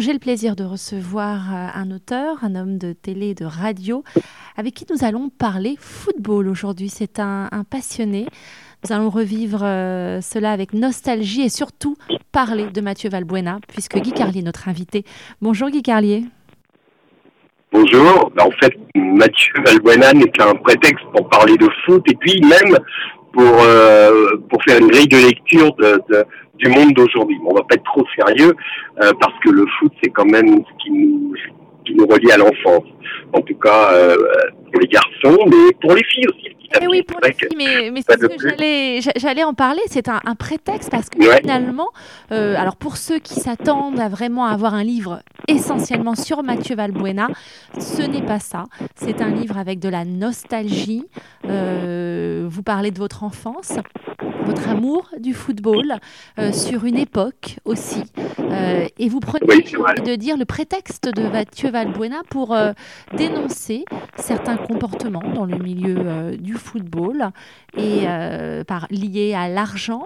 J'ai le plaisir de recevoir euh, un auteur, un homme de télé, de radio, avec qui nous allons parler football aujourd'hui. C'est un, passionné. Nous allons revivre euh, cela avec nostalgie et surtout parler de Mathieu Valbuena, puisque Guy Carlier est notre invité. Bonjour Guy Carlier. Bonjour. Ben, en fait, Mathieu Valbuena n'est qu'un prétexte pour parler de foot et puis même pour, euh, pour faire une grille de lecture de, du monde d'aujourd'hui. On va pas être trop sérieux euh, parce que le foot c'est quand même ce qui nous qui nous relie à l'enfance. En tout cas euh, pour les garçons, mais pour les filles aussi. Eh oui, pour les filles, mais, mais c'est ce que j'allais, j'allais en parler. C'est un, un, prétexte parce que finalement, euh, alors pour ceux qui s'attendent à vraiment avoir un livre essentiellement sur Mathieu Valbuena, ce n'est pas ça. C'est un livre avec de la nostalgie. Euh, vous parlez de votre enfance votre amour du football euh, sur une époque aussi. Euh, et vous prenez de dire le prétexte de Mathieu Valbuena pour euh, dénoncer certains comportements dans le milieu du football et par, liés à l'argent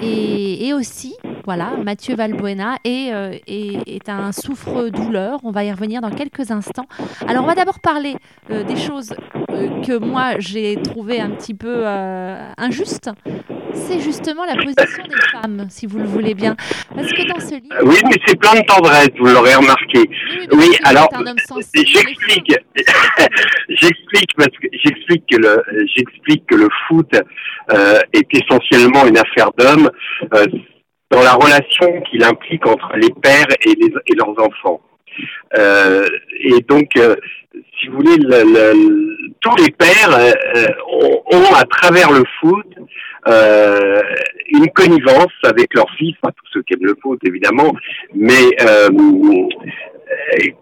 et, et, aussi voilà, Mathieu Valbuena est, est, est un souffre-douleur. On va y revenir dans quelques instants. Alors, on va d'abord parler des choses que moi j'ai trouvé un petit peu injustes c'est justement la position des femmes, si vous le voulez bien. Parce que dans ce livre... Oui, mais c'est plein de tendresse, vous l'aurez remarqué. Oui, alors, j'explique, j'explique parce que j'explique que le, j'explique que le foot euh, est essentiellement une affaire d'hommes euh, dans la relation qu'il implique entre les pères et, les, et leurs enfants. Euh, et donc, euh, si vous voulez, le, le, tous les pères euh, ont, à travers le foot, euh, une connivence avec leurs fils, pas tous ceux qui aiment le foot évidemment, mais euh,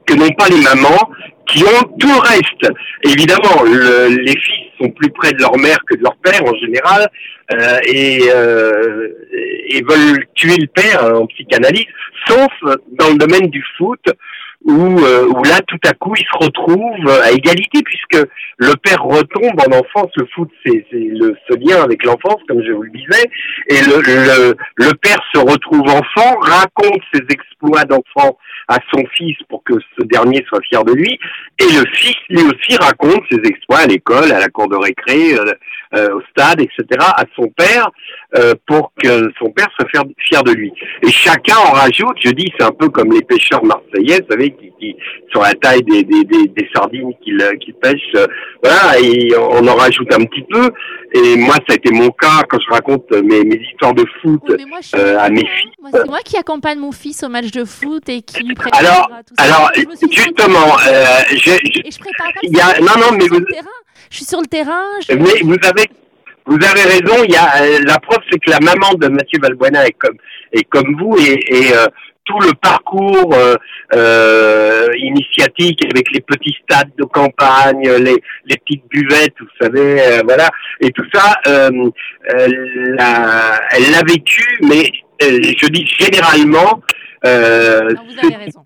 que n'ont pas les mamans qui ont tout le reste. Évidemment, le, les fils sont plus près de leur mère que de leur père en général euh, et, euh, et veulent tuer le père en psychanalyse, sauf dans le domaine du foot où, euh, où là, tout à coup, il se retrouve à égalité, puisque le père retombe en enfance. Le foot, c'est le, ce lien avec l'enfance, comme je vous le disais, et le, le, le père se retrouve enfant, raconte ses exploits d'enfant à son fils pour que ce dernier soit fier de lui, et le fils, lui aussi, raconte ses exploits à l'école, à la cour de récré, euh, euh, au stade, etc., à son père, euh, pour que son père soit fier, de lui. Et chacun en rajoute, je dis, c'est un peu comme les pêcheurs marseillais, vous savez, qui, qui sur la taille des, des, des, des sardines qu'ils qu pêchent, euh, voilà, et on en rajoute un petit peu. Et moi, ça a été mon cas quand je raconte mes, mes histoires de foot euh, à mes filles. C'est moi qui accompagne mon fils au match de foot et qui lui prépare alors, tout ça. Alors, justement, euh, je, je, et je prépare pas il y a, non, non, mais vous, je suis sur le terrain. Je... Mais vous avez, vous avez raison. Il y a euh, la preuve, c'est que la maman de Mathieu Valbuena est comme est comme vous et, et euh, tout le parcours euh, euh, initiatique avec les petits stades de campagne, les, les petites buvettes, vous savez, euh, voilà, et tout ça, euh, elle l'a vécu, mais je dis généralement, euh,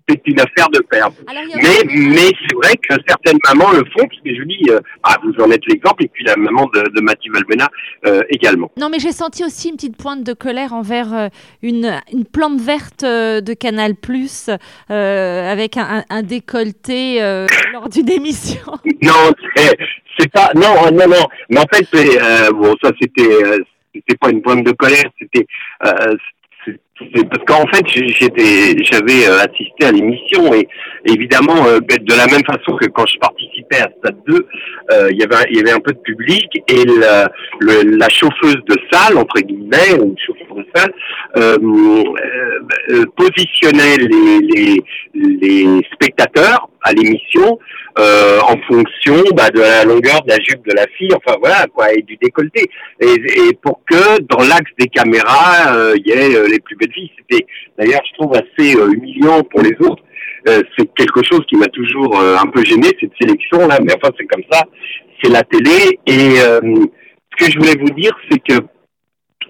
c'est une affaire de père. Mais, mais c'est vrai que certaines mamans le font, parce que je dis, euh, ah, vous en êtes l'exemple, et puis la maman de, de Mathieu Valbena euh, également. Non, mais j'ai senti aussi une petite pointe de colère envers euh, une, une plante verte euh, de Canal Plus avec un, un décolleté lors d'une émission. Non, c'est pas, non, non, non. Mais en fait, bon, ça c'était, c'était pas une pointe de colère, c'était, to parce qu'en fait j'étais j'avais euh, assisté à l'émission et évidemment euh, de la même façon que quand je participais à Stade 2 euh, il y avait il y avait un peu de public et la, le, la chauffeuse de salle entre guillemets ou chauffeur de salle euh, euh, positionnait les, les, les spectateurs à l'émission en fonction bah, de la longueur de la jupe de la fille, enfin voilà quoi, et du décolleté, et, et pour que dans l'axe des caméras il y ait les plus belles filles. C'était d'ailleurs je trouve assez euh, humiliant pour les autres. Euh, c'est quelque chose qui m'a toujours un peu gêné cette sélection là, mais enfin c'est comme ça, c'est la télé. Et ce que je voulais vous dire, c'est que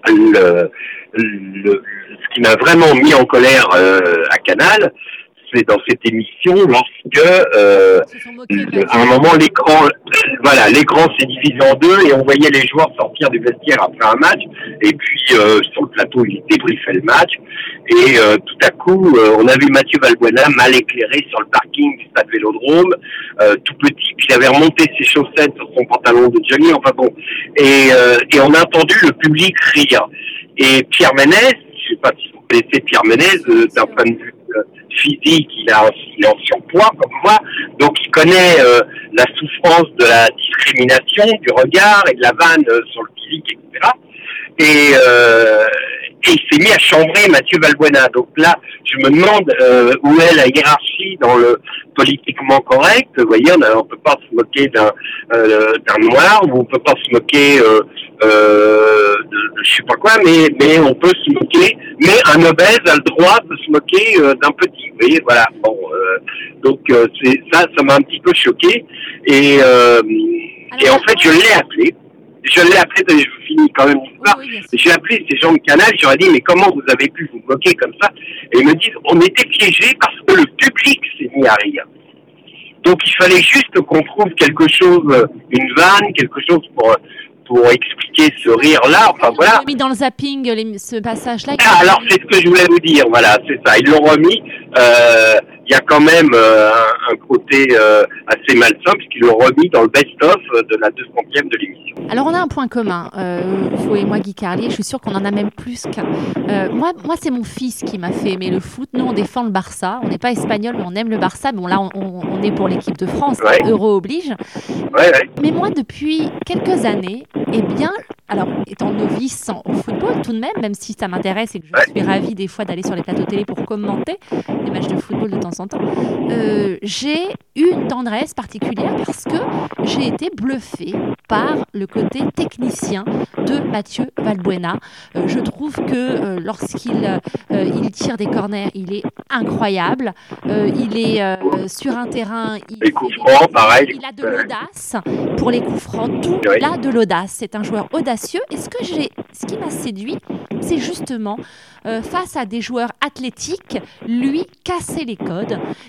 le, ce qui m'a vraiment mis en colère à Canal, dans cette émission lorsque euh, à un moment l'écran voilà l'écran s'est divisé en deux et on voyait les joueurs sortir du vestiaire après un match. Et puis euh, sur le plateau il débriefait le match. Et euh, tout à coup on a vu Mathieu Valbuena mal éclairé sur le parking du stade Vélodrome. Tout petit puis il avait remonté ses chaussettes sur son pantalon de jogging enfin bon. Et, et on a entendu le public rire. Et Pierre Ménès je sais pas si vous connaissez Pierre Ménès d'un point de vue physique, il, a, il est en surpoids comme moi, donc il connaît euh, la souffrance de la discrimination, du regard et de la vanne euh, sur le physique, etc. Et, euh, et il s'est mis à chambrer Mathieu Valbuena. Donc là, je me demande euh, où est la hiérarchie dans le politiquement correct. Vous voyez, on ne peut pas se moquer d'un euh, noir, ou on peut pas se moquer euh, euh, de, de, je sais pas quoi, mais mais on peut se moquer. Mais un obèse a le droit de se moquer euh, d'un petit. Vous voyez, voilà. Bon, euh, donc c'est ça, ça m'a un petit peu choqué. Et et en fait, je l'ai appelé je l'ai appelé, je finis quand même l'histoire, oui, j'ai appelé ces gens de Canal, j'aurais dit, mais comment vous avez pu vous moquer comme ça Et ils me disent, on était piégés parce que le public s'est mis à rire. Donc il fallait juste qu'on trouve quelque chose, une vanne, quelque chose pour pour expliquer ce rire-là. Enfin voilà. Ils mis dans le zapping ce passage-là. Ah, alors c'est ce que je voulais vous dire. Voilà, c'est ça. Ils l'ont remis. Euh, il y a quand même euh, un, côté euh, assez malsain puisqu'ils l'ont remis dans le best-of de la 200e de l'émission. Alors on a un point commun, euh, vous et moi Guy Carlier, je suis sûre qu'on en a même plus qu'un. moi, moi c'est mon fils qui m'a fait aimer le foot. Nous on défend le Barça, on n'est pas espagnol mais on aime le Barça. Bon là on, on est pour l'équipe de France, Euro oblige. Mais moi depuis quelques années, eh bien alors, étant novice au football, tout de même, même si ça m'intéresse et que je suis ravie des fois d'aller sur les plateaux télé pour commenter les matchs de football de temps euh, j'ai eu une tendresse particulière parce que j'ai été bluffée par le côté technicien de Mathieu Valbuena. Euh, je trouve que euh, lorsqu'il il tire des corners, il est incroyable. il est sur un terrain. Il, les coups francs, pareil. Il a de l'audace pour les coups francs. Tout, il a de l'audace. C'est un joueur audacieux et ce, que j'ai, ce qui m'a séduit, c'est justement face à des joueurs athlétiques, lui casser les codes.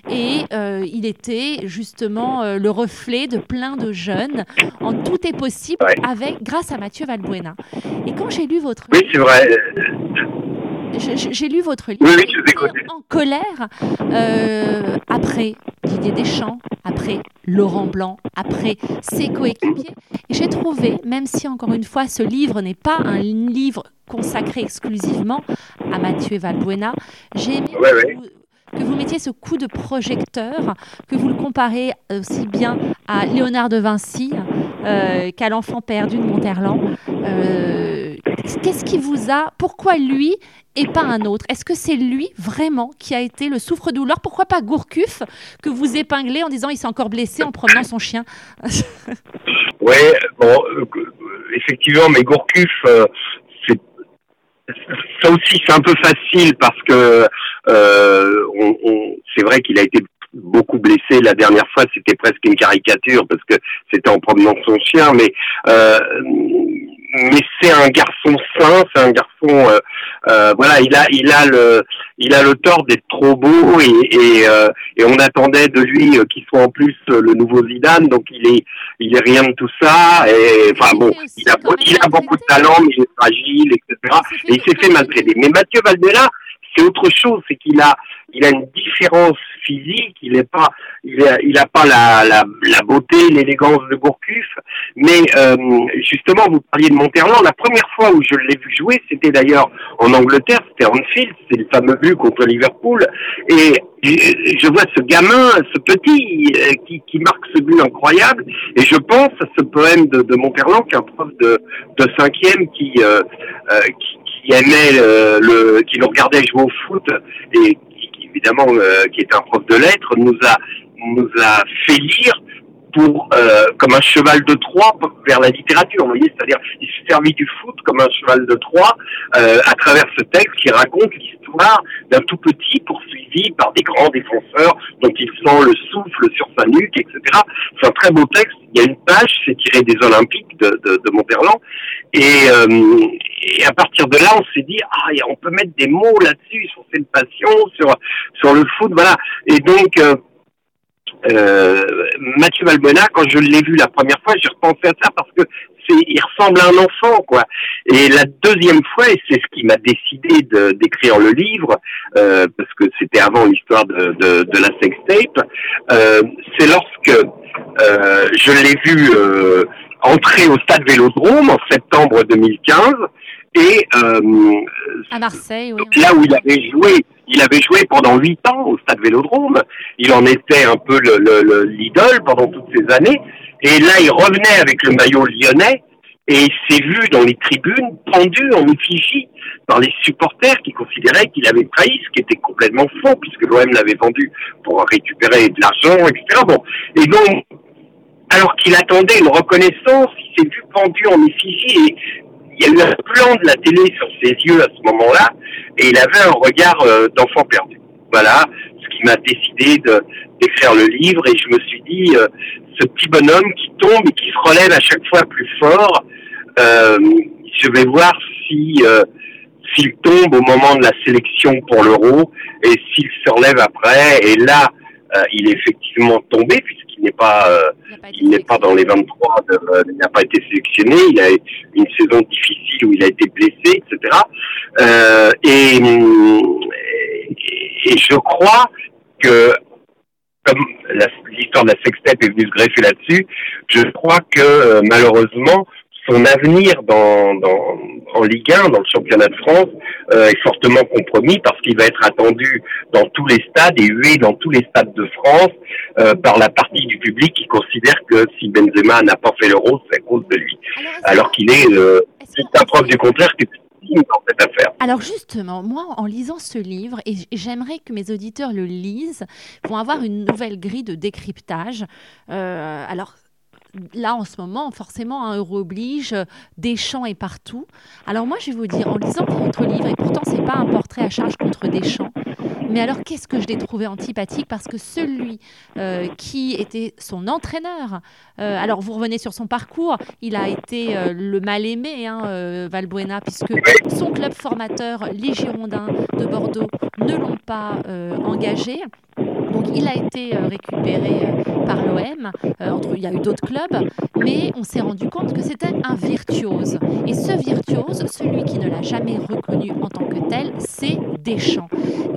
Et euh, il était justement euh, le reflet de plein de jeunes. En tout est possible avec, grâce à Mathieu Valbuena. Et quand j'ai lu votre oui, c'est vrai. J'ai lu votre livre. Oui, oui, en colère après Didier Deschamps, après Laurent Blanc, après ses coéquipiers. Et j'ai trouvé, même si encore une fois ce livre n'est pas un livre consacré exclusivement à Mathieu Valbuena, j'ai aimé que, vous, mettiez ce coup de projecteur, que vous le comparez aussi bien à Léonard de Vinci euh, qu'à l'enfant perdu de Monterland. Euh, qu'est-ce qui vous a, pourquoi lui et pas un autre? Est-ce que c'est lui vraiment qui a été le souffre-douleur? Pourquoi pas Gourcuff que vous épinglez en disant il s'est encore blessé en promenant son chien? Oui, bon, euh, effectivement, mais Gourcuff, ça aussi c'est un peu facile parce que euh, on, c'est vrai qu'il a été beaucoup blessé. La dernière fois c'était presque une caricature parce que c'était en promenant son chien mais euh, mais c'est un garçon sain, c'est un garçon, euh, euh, voilà, il a, il a le, il a le tort d'être trop beau et et, euh, et on attendait de lui qu'il soit en plus le nouveau Zidane, donc il est, il est rien de tout ça. Et enfin bon, il a, il a beaucoup de talent, mais il est fragile, etc. Et il s'est fait maltraiter. Mais Mathieu Valdela, c'est autre chose, c'est qu'il a, il a une différence physique, il n'est pas, il a, il a pas la, la, la beauté, l'élégance de Gourcuff, mais euh, justement, vous parliez de Monterland, la première fois où je l'ai vu jouer, c'était d'ailleurs en Angleterre, c'était Anfield, c'est le fameux but contre Liverpool, et je vois ce gamin, ce petit, euh, qui, qui marque ce but incroyable, et je pense à ce poème de, de Monterland, qu'un prof de, de cinquième qui, euh, euh qui qui aimait le, qui nous regardait jouer au foot et qui, évidemment euh, qui est un prof de lettres nous a nous a fait lire pour euh, comme un cheval de Troie vers la littérature. Vous voyez, c'est-à-dire il s'est servi du foot comme un cheval de Troie euh, à travers ce texte qui raconte l'histoire d'un tout petit poursuivi par des grands défenseurs dont il sent le souffle sur sa nuque, etc. C'est un très beau texte. Il y a une page, c'est tiré des Olympiques de, de, de et, et, à partir de là, on s'est dit, ah, on peut mettre des mots là-dessus, sur cette passion, sur, sur le foot, voilà. Et donc, euh, euh, Mathieu Valbuena, quand je l'ai vu la première fois, j'ai repensé à ça parce que c'est, il ressemble à un enfant, quoi. Et la deuxième fois, et c'est ce qui m'a décidé d'écrire le livre, euh, parce que c'était avant l'histoire de, de, de la sextape, euh, c'est lorsque euh, je l'ai vu euh, entrer au stade Vélodrome en septembre 2015 et euh, à Marseille, oui. là où il avait joué, il avait joué pendant huit ans au Stade Vélodrome. Il en était un peu le, l'idole pendant toutes ces années. Et là, il revenait avec le maillot lyonnais et il s'est vu dans les tribunes pendu en effigie par les supporters qui considéraient qu'il avait trahi, ce qui était complètement faux puisque l'OM l'avait vendu pour récupérer de l'argent, etc. Bon. Et donc, alors qu'il attendait une reconnaissance, il s'est vu pendu en effigie et il y a eu un plan de la télé sur ses yeux à ce moment-là, et il avait un regard euh, d'enfant perdu. Voilà, ce qui m'a décidé d'écrire le livre, et je me suis dit, euh, ce petit bonhomme qui tombe et qui se relève à chaque fois plus fort, euh, je vais voir si s'il tombe au moment de la sélection pour l'euro, et s'il se relève après, et là, il est effectivement tombé, puisqu'il n'est pas il n'est pas dans les 23, euh, il n'a pas été sélectionné, il a une saison difficile où il a été blessé, etc. Euh, et, et, je crois que comme l'histoire de la sextape est venue se greffer là-dessus, je crois que euh, malheureusement son avenir dans, dans, en Ligue 1, dans le championnat de France, euh, est fortement compromis parce qu'il va être attendu dans tous les stades et hué dans tous les stades de France euh, par la partie du public qui considère que si Benzema n'a pas fait l'euro, c'est à cause de lui. Alors, qu'il est, euh, c'est la preuve du contraire que dans cette affaire. Alors justement, moi, en lisant ce livre, et j'aimerais que mes auditeurs le lisent, vont avoir une nouvelle grille de décryptage. Euh, alors, là, en ce moment, forcément, un euro oblige, Deschamps est partout. Alors moi, je vais vous dire, en lisant votre livre, et pourtant, c'est pas un portrait à charge contre Deschamps, mais alors, qu'est-ce que je l'ai trouvé antipathique? Parce que celui euh, qui était son entraîneur, euh, alors vous revenez sur son parcours, il a été euh, le mal aimé, hein, Valbuena, puisque son club formateur, les Girondins de Bordeaux, ne l'ont pas engagé. Donc il a été euh, récupéré euh, par l'OM, euh, il y a eu d'autres clubs, mais on s'est rendu compte que c'était un virtuose. Et ce virtuose, celui qui ne l'a jamais reconnu en tant que tel, c'est Deschamps,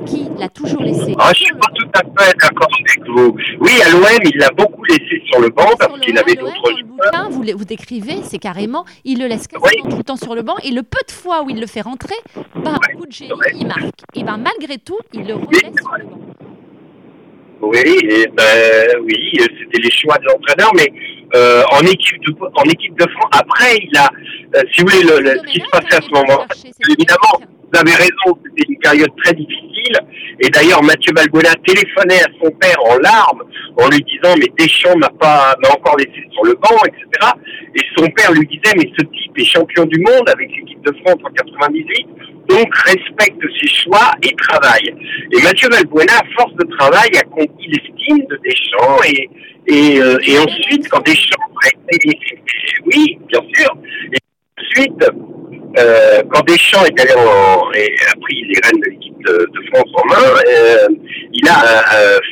qui l'a toujours laissé. Ah, je suis pas tout à fait d'accord avec vous. Oui, à l'OM, il l'a beaucoup laissé sur le banc parce qu'il avait d'autres joueurs. Vous, vous décrivez, c'est carrément, il le laisse quasiment tout le temps sur le banc et le peu de fois où il le fait rentrer, bah, coup de génie, il marque. Et ben malgré tout, il le relaisse sur le banc. Oui, ben, oui, c'était les choix de l'entraîneur, mais euh, en équipe de en équipe de France. Après, il a, euh, si vous voulez, le, ce qui se passait à ce moment, évidemment, vous avez raison, c'était une période très difficile. Et d'ailleurs, Mathieu Balbona téléphonait à son père en larmes, en lui disant mais Deschamps m'a pas m'a encore laissé sur le banc, etc. Et son père lui disait mais ce type est champion du monde avec l'équipe de France en 98 donc respecte ses choix et travaille. Et Mathieu Valbuena, force de travail, a conquis l'estime de Deschamps et, et, euh, et ensuite, quand Deschamps. Oui, bien sûr. Et ensuite, euh, quand Deschamps est allé en, et a pris les rênes de l'équipe de, France en main, euh, il a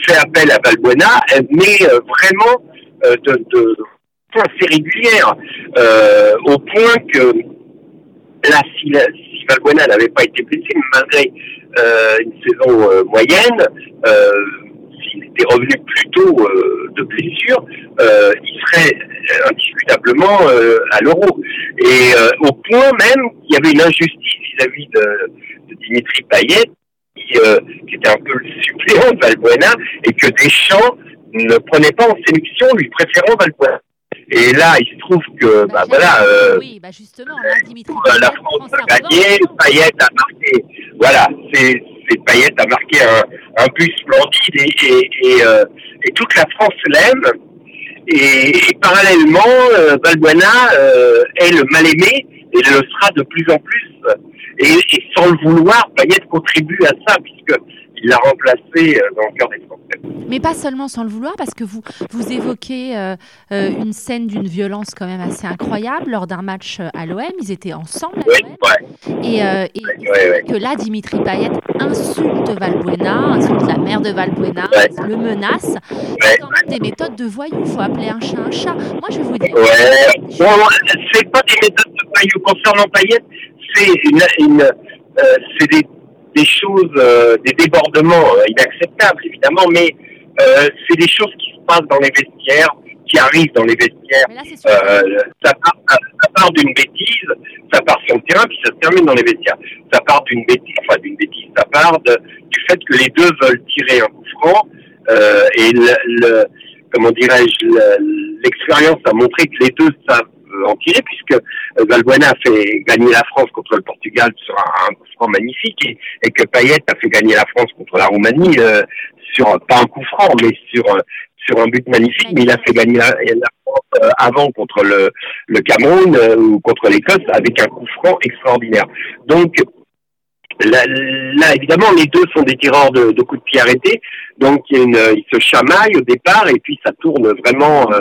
fait appel à Valbuena, mais vraiment de, de assez régulière, au point que là, si, Valbuena n'avait pas été blessé, malgré une saison moyenne, s'il était revenu plus tôt de blessure, il serait indiscutablement à l'euro. Et au point même qu'il y avait une injustice vis-à-vis de, Dimitri Payet, qui, était un peu le suppléant de Valbuena, et que Deschamps ne prenait pas en sélection, lui préférant Valbuena. Et là, il se trouve que, bah, bah voilà, euh, oui, bah justement, là, Dimitri la France a gagné, Payet a marqué, voilà, c'est Payet a marqué un, un but splendide et, et, et, euh, et toute la France l'aime. Et, parallèlement, euh, Balbuena euh, est le mal-aimé et le sera de plus en plus. Et, sans le vouloir, Payet contribue à ça, puisque il l'a remplacé dans le cœur des Français. Mais pas seulement sans le vouloir, parce que vous, vous évoquez une scène d'une violence quand même assez incroyable lors d'un match à l'OM. Ils étaient ensemble à l'OM. Et, et que là, Dimitri Payet insulte Valbuena, insulte la mère de Valbuena, le menace. C'est quand même des méthodes de voyous. Il faut appeler un chat un chat. Moi, je vais vous dire. Ouais. c'est pas des méthodes de voyous. Concernant Payet, c'est une, une euh, c'est des, des, choses, euh, des débordements euh, inacceptables, évidemment, mais c'est des choses qui se passent dans les vestiaires qui arrivent dans les vestiaires. Euh, ça part, ça part d'une bêtise, ça part sur le terrain, puis ça se termine dans les vestiaires. Ça part d'une bêtise, enfin d'une bêtise, ça part de, du fait que les deux veulent tirer un coup franc, euh, et le, le comment dirais-je, l'expérience a montré que les deux savent en tirer, puisque Valbuena a fait gagner la France contre le Portugal sur un, coup franc magnifique, et, que Payet a fait gagner la France contre la Roumanie euh, sur pas un coup franc, mais sur sur un but magnifique, mais il a fait gagner la, France euh, avant contre le, le Cameroun euh, ou contre l'Écosse avec un coup franc extraordinaire. Donc là, là, évidemment, les deux sont des tireurs de, de coups de pied arrêtés, donc il une, ils se chamaillent au départ et puis ça tourne vraiment, euh,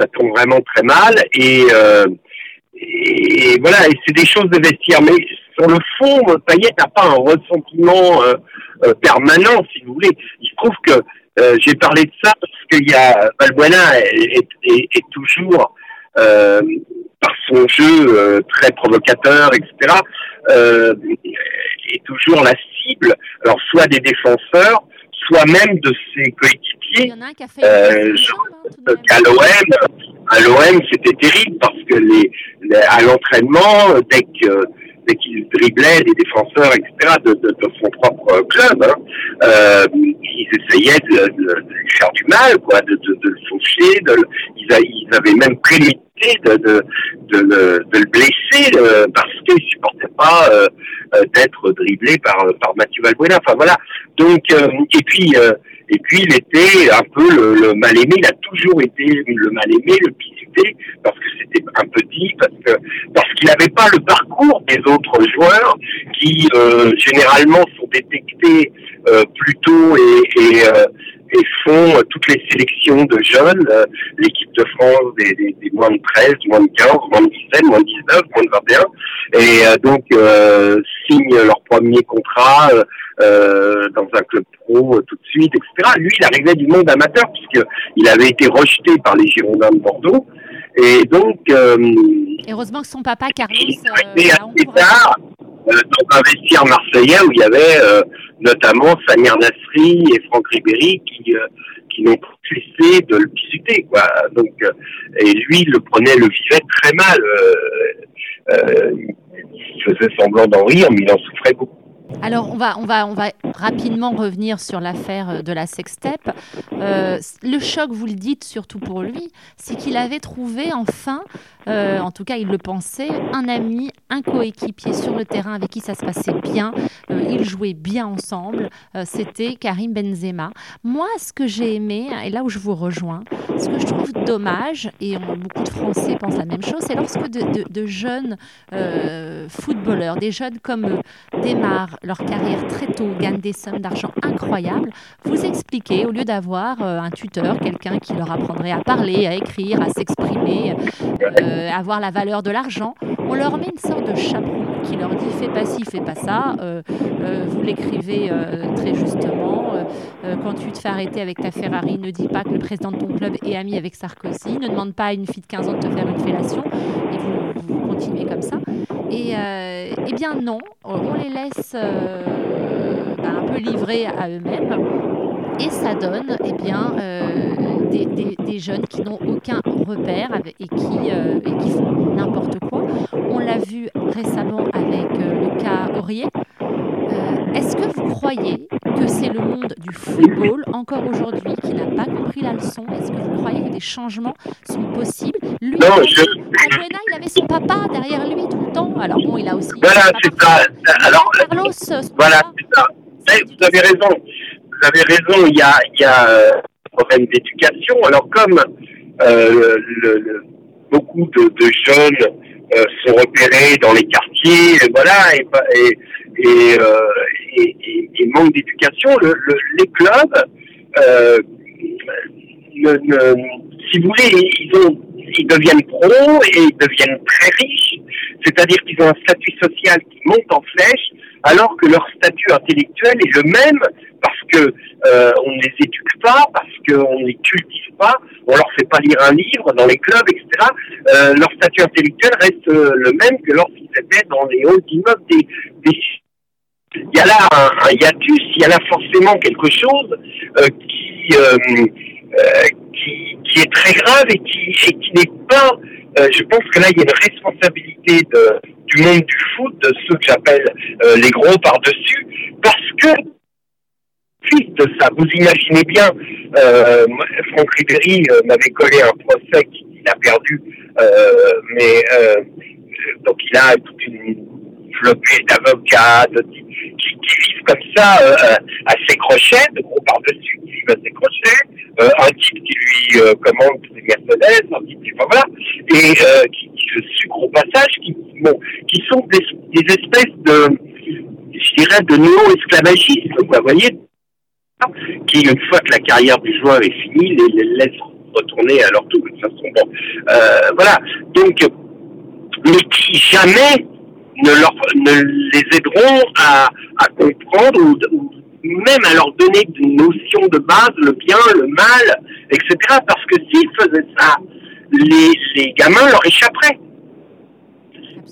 ça tourne vraiment très mal et, et voilà, et c'est des choses de vestiaire, mais sur le fond, Payet n'a pas un ressentiment permanent, si vous voulez. Il se trouve que euh, j'ai parlé de ça parce qu'il y a Valbuena est, est, est toujours euh, par son jeu euh, très provocateur, etc. Euh, est toujours la cible. Alors soit des défenseurs, soit même de ses coéquipiers. Il y en a un qui a fait euh, hein, à l'OM, à l'OM, c'était terrible parce que les, les à l'entraînement, dès que dès qu'il driblait les défenseurs, etc., de, de, de son propre club, hein, euh, ils essayaient de, de, lui faire du mal, quoi, de, le faucher, ils, a, ils, avaient même prémédité de, le blesser euh, parce qu'ils supportaient pas euh, euh, d'être dribblé par, par Mathieu Valbuena. Enfin voilà. Donc, et puis et puis il était un peu le, mal aimé, il a toujours été le mal aimé, le pisté, parce que c'était un petit, parce que parce qu'il n'avait pas le parcours des autres joueurs qui euh, généralement sont détectés euh, plus tôt et, et, euh, et font toutes les sélections de jeunes, l'équipe de France des, des, des, moins de 13, moins de 15, moins de 17, moins de 19, moins de 21, et donc signent leur premier contrat euh, dans un club pro euh, tout de suite, etc. Lui, il arrivait du monde amateur puisqu'il avait été rejeté par les Girondins de Bordeaux. Et donc... Euh, heureusement que son papa, Carlos... Il assez tard dans un vestiaire marseillais où il y avait notamment Samir Nasri et Franck Ribéry qui qui n'ont de le visiter quoi. Donc et lui il le prenait le vivait très mal il faisait semblant d'en rire mais il en souffrait beaucoup alors, on va, on, va, on va rapidement revenir sur l'affaire euh, de la sextape. Euh, le choc, vous le dites surtout pour lui, c'est qu'il avait trouvé enfin, euh, en tout cas il le pensait, un ami, un coéquipier sur le terrain avec qui ça se passait bien. ils jouaient bien ensemble. C'était Karim Benzema. Moi, ce que j'ai aimé, et là où je vous rejoins, ce que je trouve dommage, et beaucoup de Français pensent la même chose, c'est lorsque de, jeunes footballeurs, des jeunes comme Desmar, leur carrière très tôt, gagnent des sommes d'argent incroyables, vous expliquez, au lieu d'avoir euh, un tuteur, quelqu'un qui leur apprendrait à parler, à écrire, à s'exprimer, euh, avoir la valeur de l'argent, on leur met une sorte de chaperon qui leur dit fais pas ci, fais pas ça. Euh, vous l'écrivez très justement. quand tu te fais arrêter avec ta Ferrari, ne dis pas que le président de ton club est ami avec Sarkozy. Ne demande pas à une fille de 15 ans de te faire une fellation. Et vous, continuez comme ça. Et eh bien non, on les laisse euh, bah, un peu livrés à eux-mêmes. Et ça donne eh bien, euh, des, des, jeunes qui n'ont aucun repère et qui, euh, et qui font n'importe quoi. On l'a vu récemment avec le cas Aurier. Est-ce que vous croyez que c'est le monde du football, encore aujourd'hui, qui n'a pas compris la leçon? Est-ce que vous croyez que des changements sont possibles? Lui, non, je... il avait son papa derrière lui tout le temps. Alors bon, il a aussi... Voilà, c'est ça. Alors, Carlos, voilà, c'est ça. vous avez raison. Vous avez raison, il y a, il y a euh, un problème d'éducation. Alors comme euh, le, beaucoup de, de jeunes euh, sont repérés dans les quartiers, et voilà, et, et et, et, manque d'éducation, le, les clubs, si vous voulez, ils, ont, ils deviennent pros et ils deviennent très riches, c'est-à-dire qu'ils ont un statut social qui monte en flèche, alors que leur statut intellectuel est le même parce que euh, on ne les éduque pas, parce qu'on ne les cultive pas, on leur fait pas lire un livre dans les clubs, etc. Euh, leur statut intellectuel reste euh, le même que lorsqu'ils étaient dans les halls d'immeubles des, des il y a là un, hiatus, il y a là forcément quelque chose euh, qui, euh, euh, qui, qui est très grave et qui, et qui n'est pas je pense que là, il y a une responsabilité de, du monde du foot, de ceux que j'appelle les gros par-dessus, parce que suite ça. Vous imaginez bien, euh, Franck Ribéry euh, m'avait collé un procès qu'il a perdu, euh, mais euh, donc il a toute une flopée d'avocats qui, qui, vivent comme ça euh, à ses crochets, de gros par-dessus, qui vivent à ses crochets, un type qui lui commande des Mercedes, un type qui, voilà, et qui, le sucre au passage, qui, bon, qui sont des, espèces de, je dirais, de néo-esclavagistes, vous voyez, qui, une fois que la carrière du joueur est finie, les, laisse retourner à leur tour. De toute façon, bon, euh, voilà. Donc, mais qui jamais ne, leur, ne les aideront à, à comprendre ou, même à leur donner une notion de base, le bien, le mal, etc. Parce que s'ils faisaient ça, les, les gamins leur échapperaient.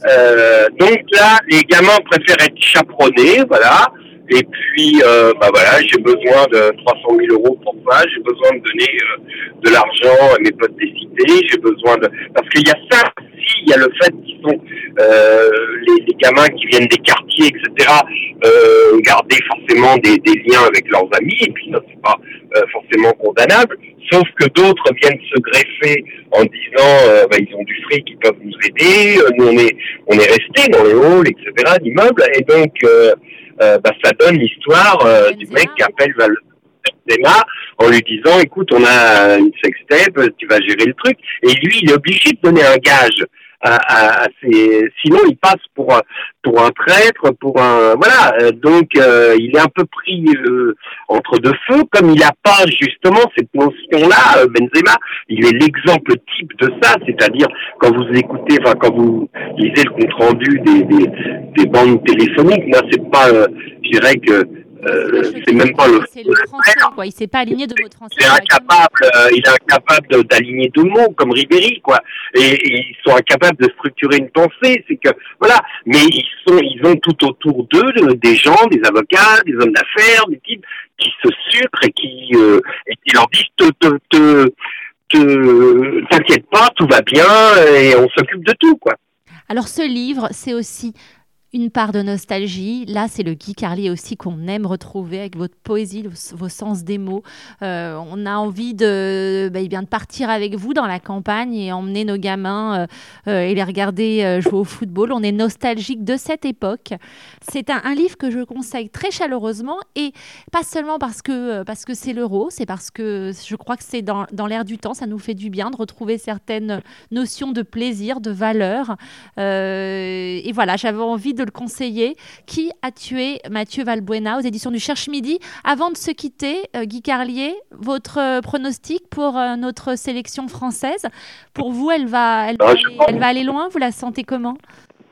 Euh, donc là, les gamins préfèrent être chaperonnés, voilà. Et puis, euh, bah voilà, j'ai besoin de 300 000 euros pour ça. J'ai besoin de donner euh, de l'argent à mes potes des cités. J'ai besoin de parce qu'il y a ça aussi. Il y a le fait qu'ils sont euh, les, les, gamins qui viennent des quartiers, etc. Euh, garder forcément des, des, liens avec leurs amis. Et puis, ça c'est pas euh, forcément condamnable. Sauf que d'autres viennent se greffer en disant, euh, bah, ils ont du fric, ils peuvent nous aider. nous, on est on est resté dans les halls, etc. d'immeubles. Et donc euh, bah, ça donne l'histoire euh, du mec qui appelle Val en lui disant écoute on a une sextape tu vas gérer le truc. Et lui il est obligé de donner un gage à, à, sinon il passe pour pour un traître, pour un voilà. Euh, donc euh, il est un peu pris euh, entre deux feux, comme il n'a pas justement cette notion-là. Benzema, il est l'exemple type de ça, c'est-à-dire quand vous écoutez, quand vous lisez le compte rendu des, des, des bandes téléphoniques, moi c'est pas, je dirais que euh, c'est même pas le. C'est le français, quoi. Il s'est pas aligné de mots français. Il est incapable, euh, il est incapable d'aligner deux mots comme Ribéry, quoi. Et, ils sont incapables de structurer une pensée. C'est que voilà. Mais ils sont, ils ont tout autour d'eux des gens, des avocats, des hommes d'affaires, des types qui se sucrent et qui euh, et qui leur disent te te te t'inquiète pas, tout va bien et on s'occupe de tout, quoi. Alors ce livre, c'est aussi une part de nostalgie. Là, c'est le Guy Carlier aussi qu'on aime retrouver avec votre poésie, vos, sens des mots. Euh, on a envie de, bah, bien de partir avec vous dans la campagne et emmener nos gamins euh, euh, et les regarder jouer au football. On est nostalgique de cette époque. C'est un, livre que je conseille très chaleureusement et pas seulement parce que parce que c'est l'euro, c'est parce que je crois que c'est dans, dans l'air du temps. Ça nous fait du bien de retrouver certaines notions de plaisir, de valeur. et voilà, j'avais envie le conseiller. Qui a tué Mathieu Valbuena aux éditions du Cherche Midi? Avant de se quitter, euh, Guy Carlier, votre euh, pronostic pour euh, notre sélection française? Pour vous, elle va, elle, va, aller, elle va aller loin? Vous la sentez comment?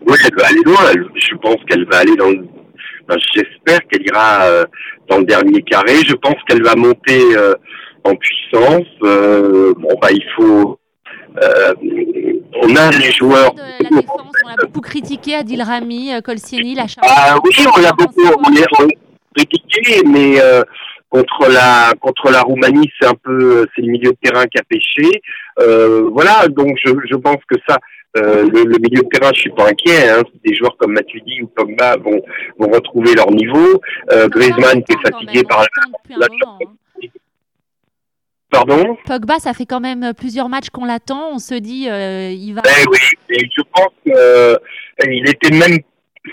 Oui, elle va aller loin. Je pense qu'elle va aller dans J'espère qu'elle ira dans le dernier carré. Je pense qu'elle va monter en puissance. bon, bah, il faut on a les joueurs. De la défense, on a beaucoup critiqué Adil Rami, euh, Colsieni, la Ah oui, on l'a beaucoup critiqué, mais euh, contre la contre la Roumanie, c'est un peu c'est le milieu de terrain qui a pêché. Euh, voilà, donc je, je pense que ça. Euh, le, le, milieu de terrain, je suis pas inquiet. Hein. Des joueurs comme Matuidi ou Pogba vont, vont retrouver leur niveau. Euh, Griezmann qui est fatigué par la, la, Pardon Pogba, ça fait quand même plusieurs matchs qu'on l'attend. On se dit, euh, il va. Ben oui, et je pense qu'il euh, était même.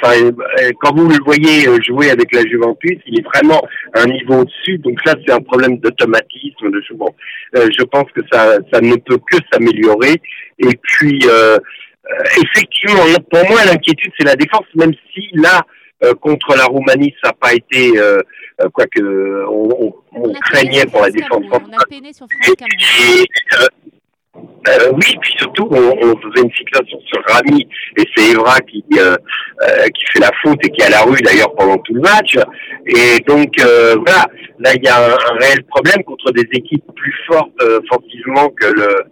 Enfin, euh, quand vous le voyez jouer avec la Juventus, il est vraiment à un niveau au-dessus. Donc là, c'est un problème d'automatisme. De bon, je pense que ça, ça ne peut que s'améliorer. Et puis, effectivement, pour moi, l'inquiétude, c'est la défense, même si là, contre la Roumanie, ça n'a pas été, quoique on, on, craignait pour la défense. On a peiné sur France euh, oui, puis surtout, on, on, faisait une fixation sur Rami et c'est Evra qui euh, euh, qui fait la faute et qui est à la rue d'ailleurs pendant tout le match. Et donc voilà, là il y a un, réel problème contre des équipes plus fortes offensivement que le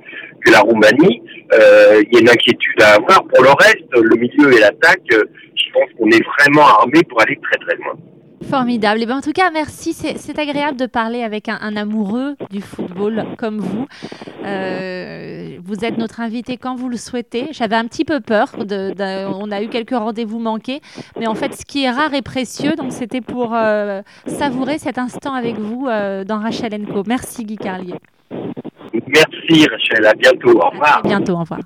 que la Roumanie. Il y a une inquiétude à avoir. Pour le reste, le milieu et l'attaque, je pense qu'on est vraiment armé pour aller très très loin. Formidable. Et ben en tout cas, merci. C'est agréable de parler avec un, amoureux du football comme vous. Euh, vous êtes notre invité quand vous le souhaitez. J'avais un petit peu peur. De, on a eu quelques rendez-vous manqués. Mais en fait, ce qui est rare et précieux, donc c'était pour euh, savourer cet instant avec vous euh, dans Rachel Co. Merci Guy Carlier. Merci Rachel. À bientôt. Au revoir. À bientôt. Au revoir.